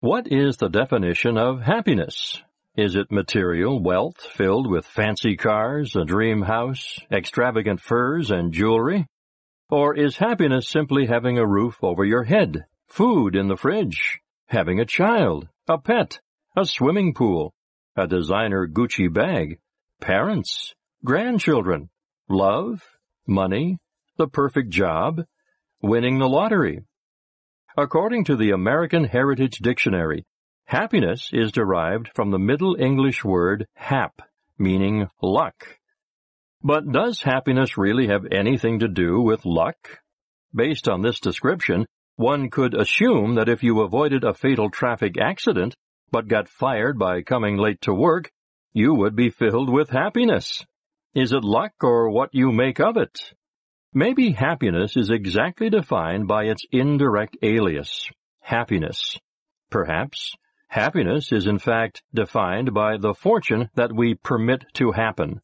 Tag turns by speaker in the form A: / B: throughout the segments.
A: What is the definition of happiness? Is it material wealth filled with fancy cars, a dream house, extravagant furs, and jewelry? Or is happiness simply having a roof over your head, food in the fridge, having a child, a pet, a swimming pool, a designer Gucci bag, parents, grandchildren, love, money, the perfect job, winning the lottery? According to the American Heritage Dictionary, happiness is derived from the Middle English word hap, meaning luck. But does happiness really have anything to do with luck? Based on this description, one could assume that if you avoided a fatal traffic accident, but got fired by coming late to work, you would be filled with happiness. Is it luck or what you make of it? Maybe happiness is exactly defined by its indirect alias, happiness. Perhaps happiness is in fact defined by the fortune that we permit to happen.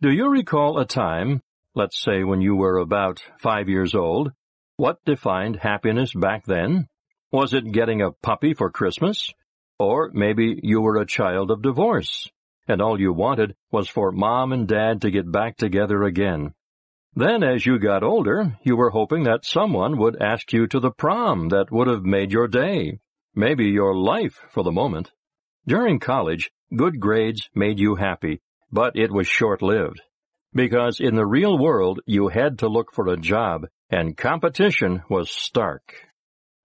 A: Do you recall a time, let's say when you were about five years old, what defined happiness back then? Was it getting a puppy for Christmas? Or maybe you were a child of divorce, and all you wanted was for mom and dad to get back together again. Then as you got older, you were hoping that someone would ask you to the prom that would have made your day, maybe your life for the moment. During college, good grades made you happy, but it was short-lived. Because in the real world, you had to look for a job, and competition was stark.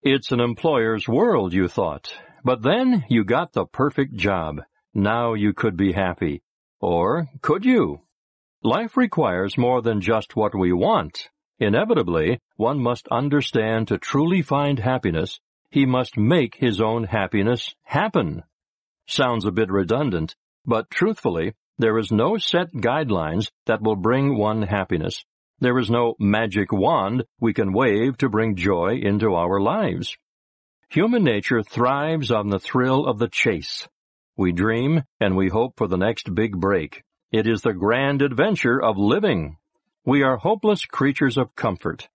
A: It's an employer's world, you thought, but then you got the perfect job. Now you could be happy. Or could you? Life requires more than just what we want. Inevitably, one must understand to truly find happiness, he must make his own happiness happen. Sounds a bit redundant, but truthfully, there is no set guidelines that will bring one happiness. There is no magic wand we can wave to bring joy into our lives. Human nature thrives on the thrill of the chase. We dream and we hope for the next big break. It is the grand adventure of living. We are hopeless creatures of comfort.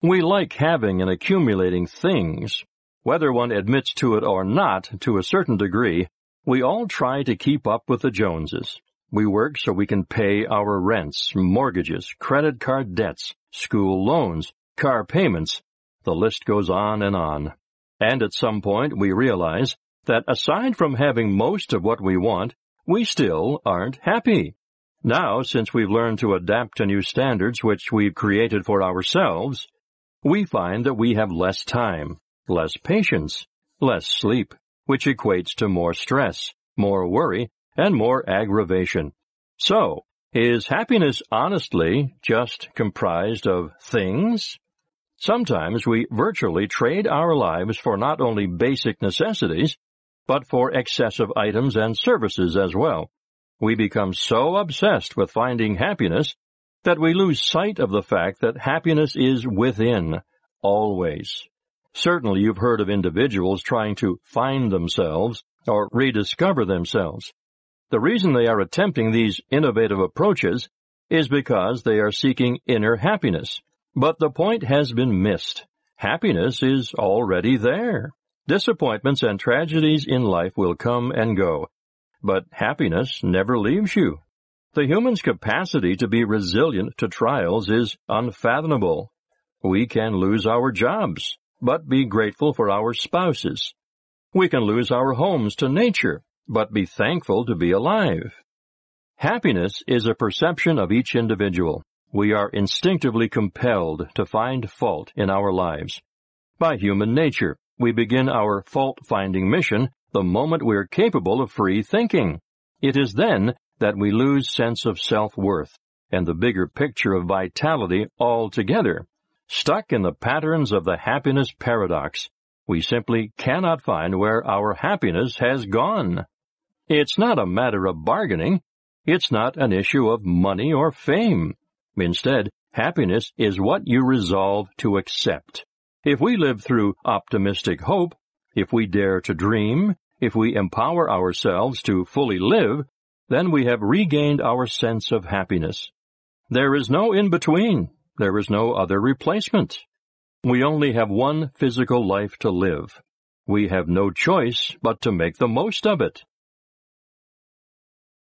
A: We like having and accumulating things. Whether one admits to it or not, to a certain degree, we all try to keep up with the Joneses. We work so we can pay our rents, mortgages, credit card debts, school loans, car payments. The list goes on and on. And at some point we realize that aside from having most of what we want, we still aren't happy. Now, since we've learned to adapt to new standards which we've created for ourselves, we find that we have less time, less patience, less sleep, which equates to more stress, more worry, and more aggravation. So, is happiness honestly just comprised of things? Sometimes we virtually trade our lives for not only basic necessities, but for excessive items and services as well. We become so obsessed with finding happiness that we lose sight of the fact that happiness is within, always. Certainly you've heard of individuals trying to find themselves or rediscover themselves. The reason they are attempting these innovative approaches is because they are seeking inner happiness, but the point has been missed. Happiness is already there. Disappointments and tragedies in life will come and go, but happiness never leaves you. The human's capacity to be resilient to trials is unfathomable. We can lose our jobs, but be grateful for our spouses. We can lose our homes to nature, but be thankful to be alive. Happiness is a perception of each individual we are instinctively compelled to find fault in our lives. By human nature, we begin our fault-finding mission the moment we are capable of free thinking. It is then that we lose sense of self-worth and the bigger picture of vitality altogether. Stuck in the patterns of the happiness paradox, we simply cannot find where our happiness has gone. It's not a matter of bargaining. It's not an issue of money or fame. Instead, happiness is what you resolve to accept. If we live through optimistic hope, if we dare to dream, if we empower ourselves to fully live, then we have regained our sense of happiness. There is no in-between. There is no other replacement. We only have one physical life to live. We have no choice but to make the most of it.